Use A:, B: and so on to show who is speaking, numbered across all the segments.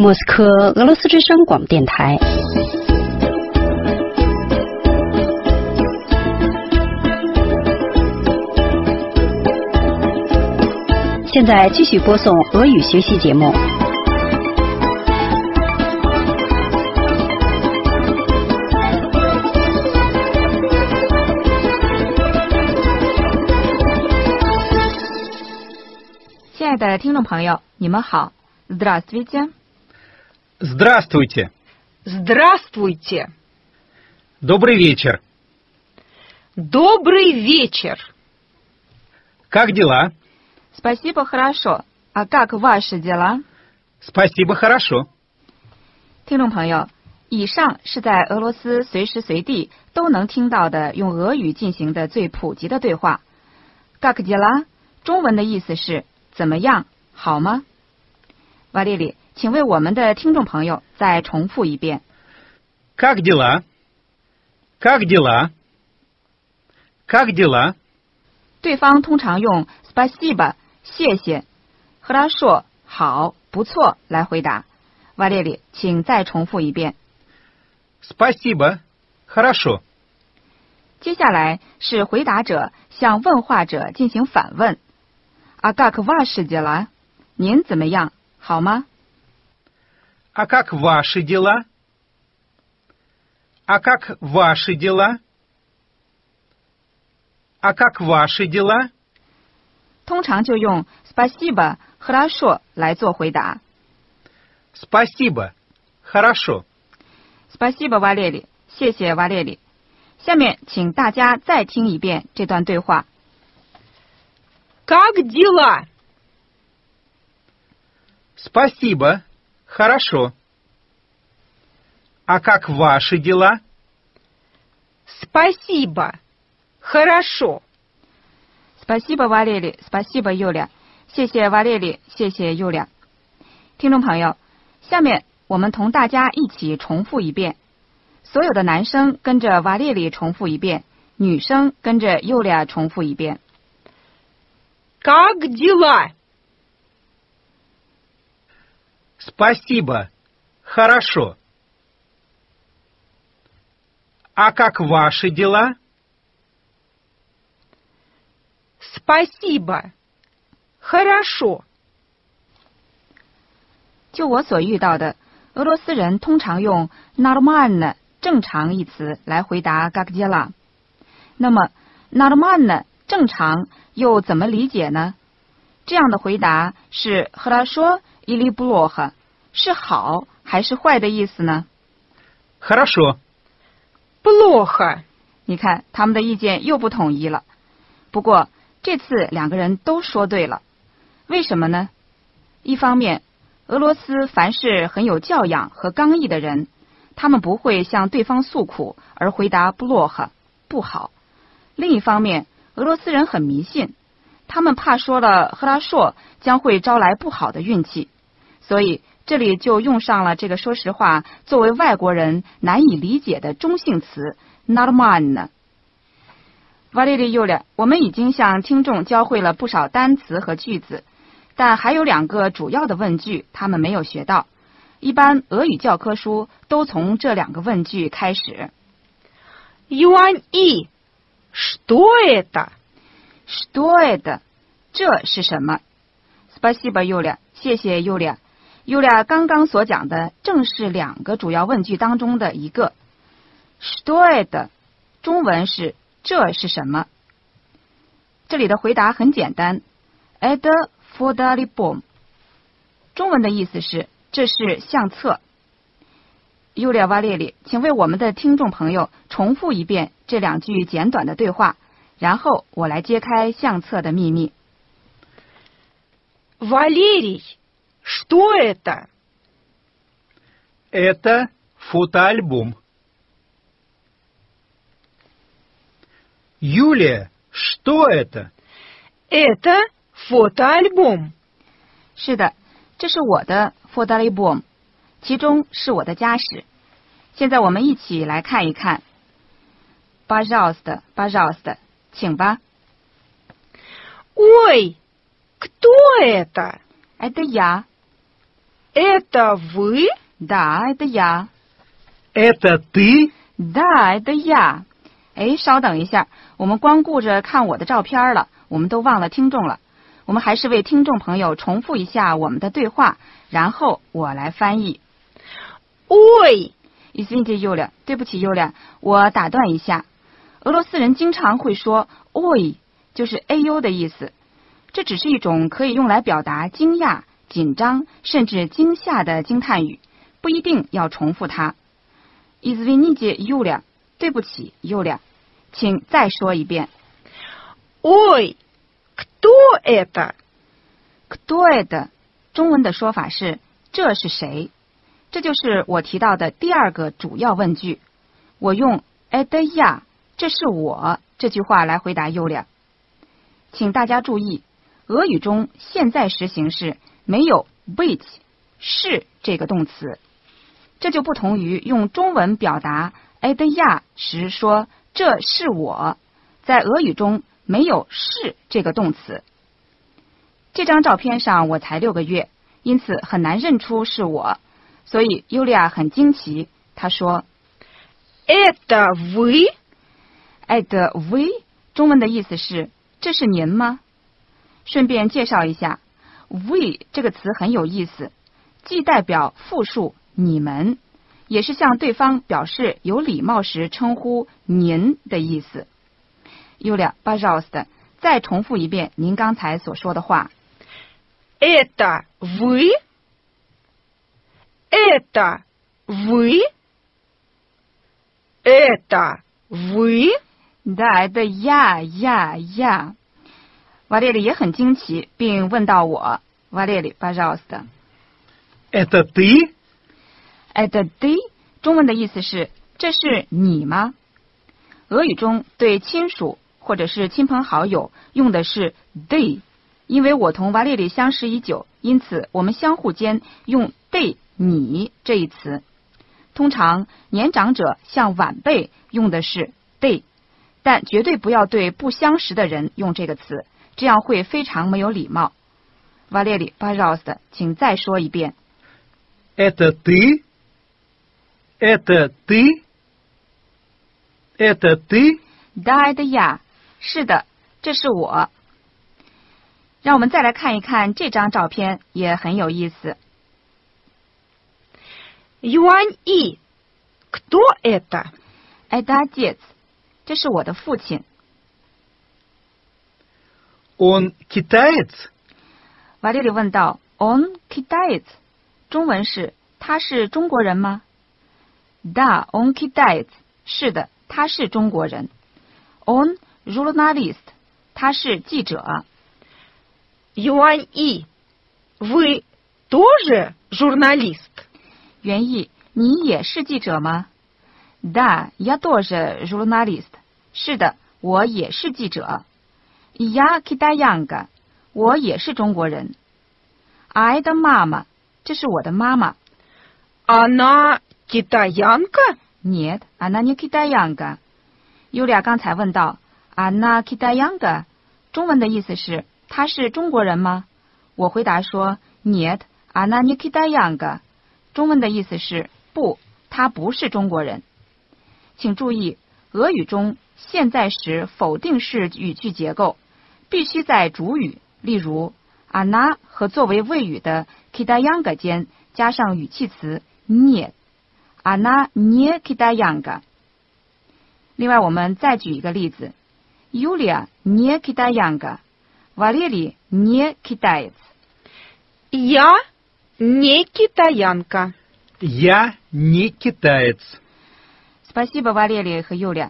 A: 莫斯科俄罗斯之声广播电台。现在继续播送俄语学习节目。
B: 亲爱的听众朋友，你们好，Здравствуйте。
C: Здравствуйте.
D: Здравствуйте.
C: Добрый вечер.
D: Добрый вечер.
C: Как дела?
B: Спасибо, хорошо. А как ваши дела？
C: Спасибо, хорошо.
B: 听众朋友，以上是在俄罗斯随时随地都能听到的用俄语进行的最普及的对话。Как дела？中文的意思是怎么样，好吗？瓦列里， 请为我们的听众朋友再重复一遍。
C: Как дела? Как дела? Как дела?
B: 对方通常用 спасибо 谢谢，хорошо 好不错来回答。瓦列里，请再重复一遍。
C: Спасибо, хорошо.
B: 接下来是回答者向问话者进行反问。А как ваши дела？您怎么样？好吗？
C: А как ваши дела? А как ваши дела? А как ваши дела?
B: 通常就用 спасибо 和他说来做回答。
C: Спасибо, хорошо.
B: спасибо 瓦列里，谢谢瓦列里。下面请大家再听一遍这段对话。
D: Как дела?
C: Спасибо, хорошо. А как ваши дела?
D: Спасибо. Хорошо.
B: спасибо 瓦列里，спасибо 尤俩，谢谢瓦列里，谢谢尤俩。听众朋友，下面我们同大家一起重复一遍。所有的男生跟着瓦列里重复一遍，女生跟着尤俩重复一遍。
D: Как дела?
C: Спасибо, хорошо. А как ваши дела?
D: Спасибо. Хорошо.
B: 就我所遇到的，俄罗斯人通常用 “нормально” 正常一词来回答 “как дела”。那么 “нормально” 正常又怎么理解呢？这样的回答是 “хорошо” или “плохо”，是好还是坏的意思呢？
C: Хорошо.
D: Плохо.
B: 你看，他们的意见又不统一了。不过这次两个人都说对了，为什么呢？一方面，俄罗斯凡是很有教养和刚毅的人，他们不会向对方诉苦而回答不落哈不好；另一方面，俄罗斯人很迷信，他们怕说了赫拉硕将会招来不好的运气， 所以这里就用上了这个说实话作为外国人难以理解的中性词 “nормально”。瓦列利尤列，我们已经向听众教会了不少单词和句子，但还有两个主要的问句他们没有学到。一般俄语教科书都从这两个问句开始。
D: Юань И. Что это?
B: Что это？这是什么？Спасибо, Юля，谢谢 Юля。 Юля 刚刚所讲的正是两个主要问句当中的一个。Что это？中文是这是什么？这里的回答很简单，Это фотоальбом。中文的意思是这是相册。尤列瓦列里，请为我们的听众朋友重复一遍这两句简短的对话，然后我来揭开相册的秘密。
D: Валерий. Что это?
C: Это фотоальбом. Юлия, что это?
D: Это фотоальбом.
B: 是的，这是我的 фотоальбом，其中是我的家史。现在我们一起来看一看。Пожалуйста, пожалуйста，请吧。
D: Ой, кто это?
B: Это я。
D: Это вы?
B: Да, это я.
C: Это ты?
B: Да, это я。哎，稍等一下，我们光顾着看我的照片了，我们都忘了听众了。我们还是为听众朋友重复一下我们的对话，然后我来翻译。
D: Ой,
B: Извините, Юля，对不起，Юля，我打断一下。俄罗斯人经常会说 “ой”，就是 “a u” 的意思。这只是一种可以用来表达惊讶、 紧张甚至惊吓的惊叹语，不一定要重复它。Извините, Юля，对不起，Юля，请再说一遍。
D: ой, кто это?
B: Кто это？中文的说法是“这是谁”，这就是我提到的第二个主要问句。我用 “это я”，这是我这句话来回答 Yulia。请大家注意，俄语中现在时形式 没有 быть 是这个动词，这就不同于用中文表达 “это я” 时说“这是我”，在俄语中没有是这个动词。这张照片上我才六个月，因此很难认出是我，所以尤利亚很惊奇。她说
D: Это вы?
B: ：“I the we”，中文的意思是“这是您吗？”顺便介绍一下 ，“we” 这个词很有意思，既代表复数“你们”，也是向对方表示有礼貌时称呼“您”的意思。尤利亚 b a j o s t 再重复一遍您刚才所说的话。
D: Это вы? Это вы? Это вы?
B: 来的呀呀呀！ 瓦列里也很惊奇，并问到我，瓦列里，巴扎斯特。
C: at the
B: day，at the day 中文的意思是这是你吗？俄语中对亲属或者是亲朋好友用的是 they，因为我同瓦列里相识已久，因此我们相互间用 ты 你这一词。通常年长者像晚辈用的是 ты，但绝对不要对不相识的人用这个词。这样会非常没有礼貌。瓦列里巴绍斯的，请再说一遍。
C: Это ты? Это ты? Это ты?
B: Да的呀，是的，这是我。让我们再来看一看这张照片，也很有意思。
D: Юань И. Кто это?
B: 哎，达介子，这是我的父亲。
C: Он китаец?
B: 瓦列里问道：“On китаец？” 中文是他是中国人吗？Да, on китаец。是的，他是中国人。On журналист，他是记者。
D: Юань И. Вы тоже журналист?
B: 原意：你也是记者吗？Да, я тоже журналист。是的，我也是记者。 Я китаянка，我也是中国人。I 的妈妈，这是我的妈妈。
D: Она китаянка?
B: Нет, она не китаянка。尤利亚刚才问到，Она китаянка，中文的意思是她是中国人吗？我回答说，Нет, она не китаянка。中文的意思是不，她不是中国人。请注意，俄语中现在时否定式语句结构 必须在主语，例如 она 和作为谓语的 китаянка 间加上语气词 нет。Она не китаянка。另外，我们再举一个例子：Юлия не китаянка, Валерий не китаец。
D: Я не китаянка.
C: Я не китаец.
B: Спасибо, Валерий 和 Юлия。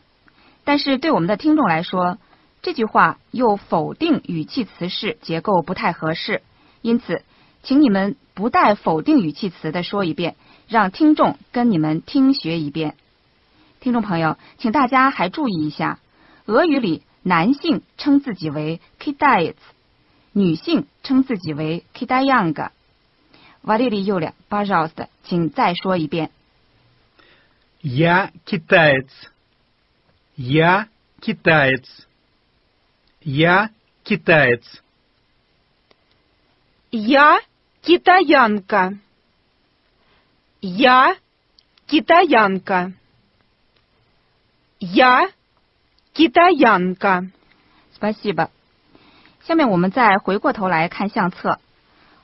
B: 但是对我们的听众来说， 这句话又否定语气词式结构不太合适，因此，请你们不带否定语气词的说一遍，让听众跟你们听学一遍。听众朋友，请大家还注意一下，俄语里男性称自己为 kitaец，女性称自己为 kitayanka。瓦列里尤俩巴绍斯的，请再说一遍。
C: Я китаец. Я китаец. Я китаец.
D: Я китаянка. Я китаянка. Я китаянка.
B: Спасибо。下面我们再回过头来看相册。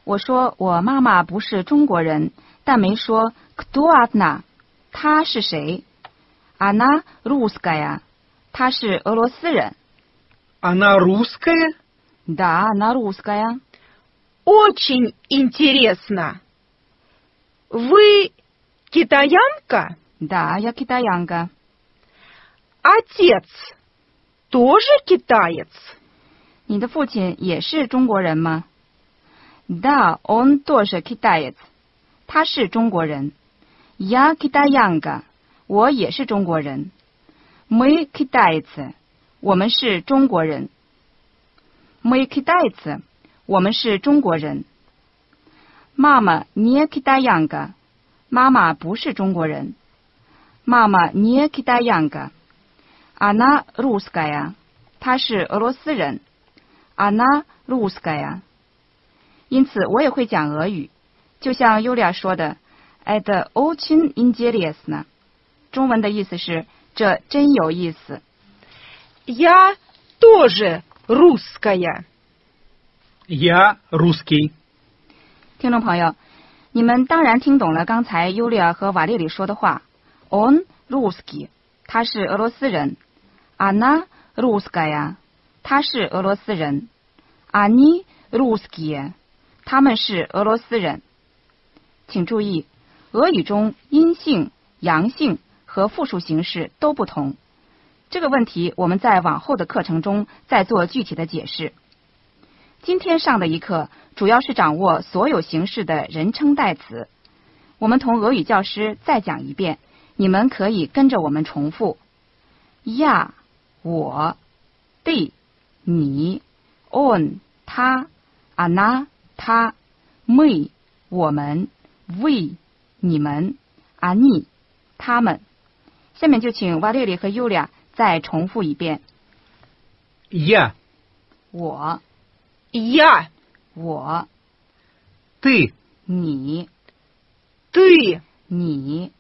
B: 我说我妈妈不是中国人，但没说 кто она，她是谁？Она русская，她是俄罗斯人。
C: Она русская?
B: Да, она русская.
D: Очень интересно. Вы китаянка?
B: Да, я китаянка.
D: Отец тоже китаец?
B: 你的父亲也是中国人吗？Да, он тоже китаец. 他是中国人。Я китаянка. 我也是中国人。Мы китайцы. 我们是中国人。Мы китайцы. 我们是中国人。Мама не китаянка. 妈妈不是中国人。Мама не китаянка. Она русская. 她是俄罗斯人。Она русская。因此，我也会讲俄语，就像尤利亚说的，“Это очень интересно”。中文的意思是“这真有意思
D: Я тоже русская.
C: Я русский.
B: ”。听众朋友，你们当然听懂了刚才尤利亚和瓦列里说的话。On русский，他是俄罗斯人。Она русская，他是俄罗斯人。Они русские，他们是俄罗斯人。请注意，俄语中阴性、阳性和复数形式都不同。 这个问题我们在往后的课程中再做具体的解释。今天上的一课主要是掌握所有形式的人称代词。我们同俄语教师再讲一遍，你们可以跟着我们重复：呀、我、对、你、on、他、ana、他、me、我们、we、你们、ani、他们。下面就请瓦列里和尤利亚再重复一遍：
C: Я,
B: 我、
D: Я,
B: 我、
C: ты,
B: 你、
D: ты,
B: 你、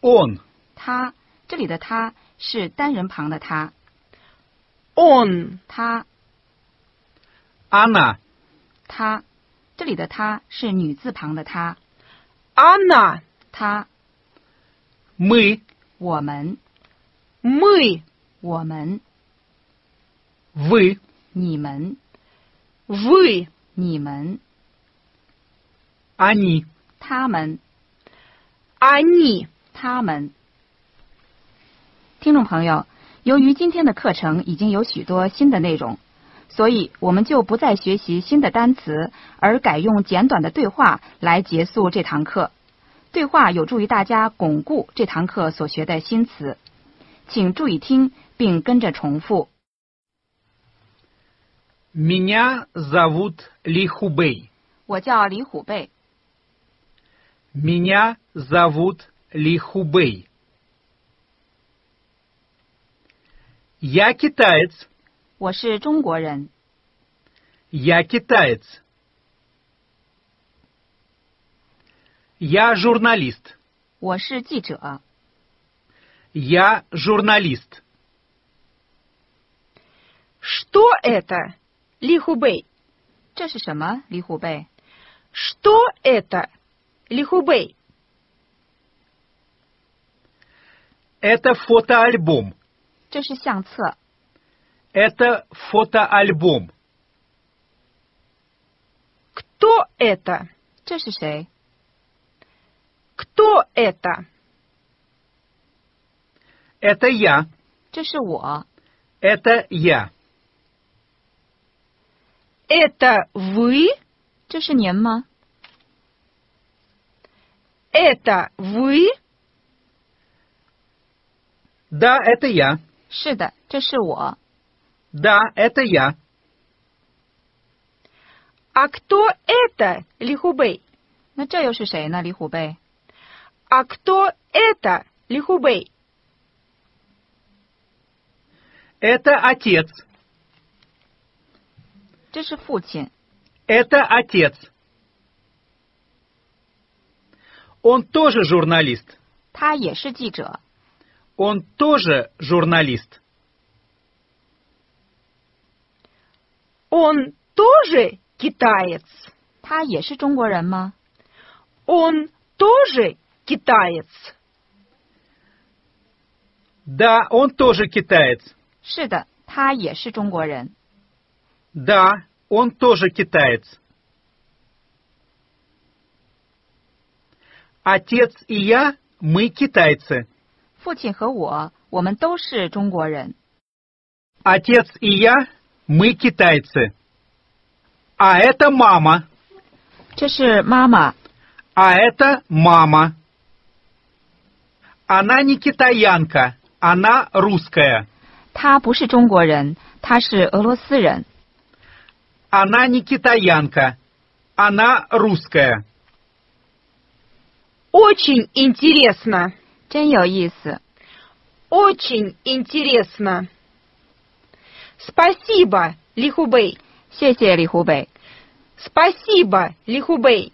C: он,
B: 他。这里的他是单人旁的他，
D: он,
B: 他、
C: она,
B: 他。这里的他是女字旁的他，
D: она,
B: 他。
C: мы,
B: 我们，
D: мы,
B: 我们，
C: вы,
B: 你们，
D: вы,
B: 你们，
C: они,
B: 他们，
D: они.
B: 他们。听众朋友，由于今天的课程已经有许多新的内容，所以我们就不再学习新的单词，而改用简短的对话来结束这堂课。 对话有助于大家巩固这堂课所学的新词，请注意听并跟着重复。
C: меня зовут Лихубей.
B: 我叫李虎贝，
C: Меня зовут Лихубей. Я китаец.
B: 我是中国人，
C: Я китаец. Я журналист.
B: 我是记者，
C: Я журналист.
D: Что это, Лихубей?
B: 这是什么？李虎贝，
D: Что это, Лихубей?
C: Это фотоальбом.
B: 这是相册，
C: Это фотоальбом.
D: Кто это?
B: 这是谁？
D: Кто это?
C: Это я.
B: 这是我，
C: Это я.
D: Это вы?
B: 这是您吗？
D: Это вы?
C: Да, это я.
B: 是的，这是我。
C: Да, это я.
D: А кто это, Лихубей?
B: 那这又是谁呢？李虎贝，
D: «А кто это, Лихубей?»
C: «Это отец». «Это отец». Он тоже журналист. Он тоже журналист.
D: Он тоже китаец. Он тоже китаец.
C: Да, он тоже китаец.
B: 是的，他也是中国人。
C: Да, он тоже китаец. Отец и я, мы китайцы.
B: 父亲和我，我们都是中国人。
C: Отец и я, мы китайцы. А это мама.
B: 这是妈妈，
C: А это мама. Она не китаянка, она русская.
B: 她不是中国人，她是俄罗斯人。
C: Она не китаянка, она русская.
D: Очень интересно.
B: 真有意思。
D: Очень интересно. Спасибо, Лихубей.
B: 谢谢李湖北。
D: Спасибо, Лихубей.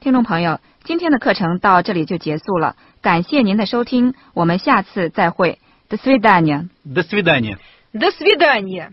B: 听众朋友，今天的课程到这里就结束了， 感谢您的收听，我们下次再会。До свидания。
C: До свидания.
D: До свидания.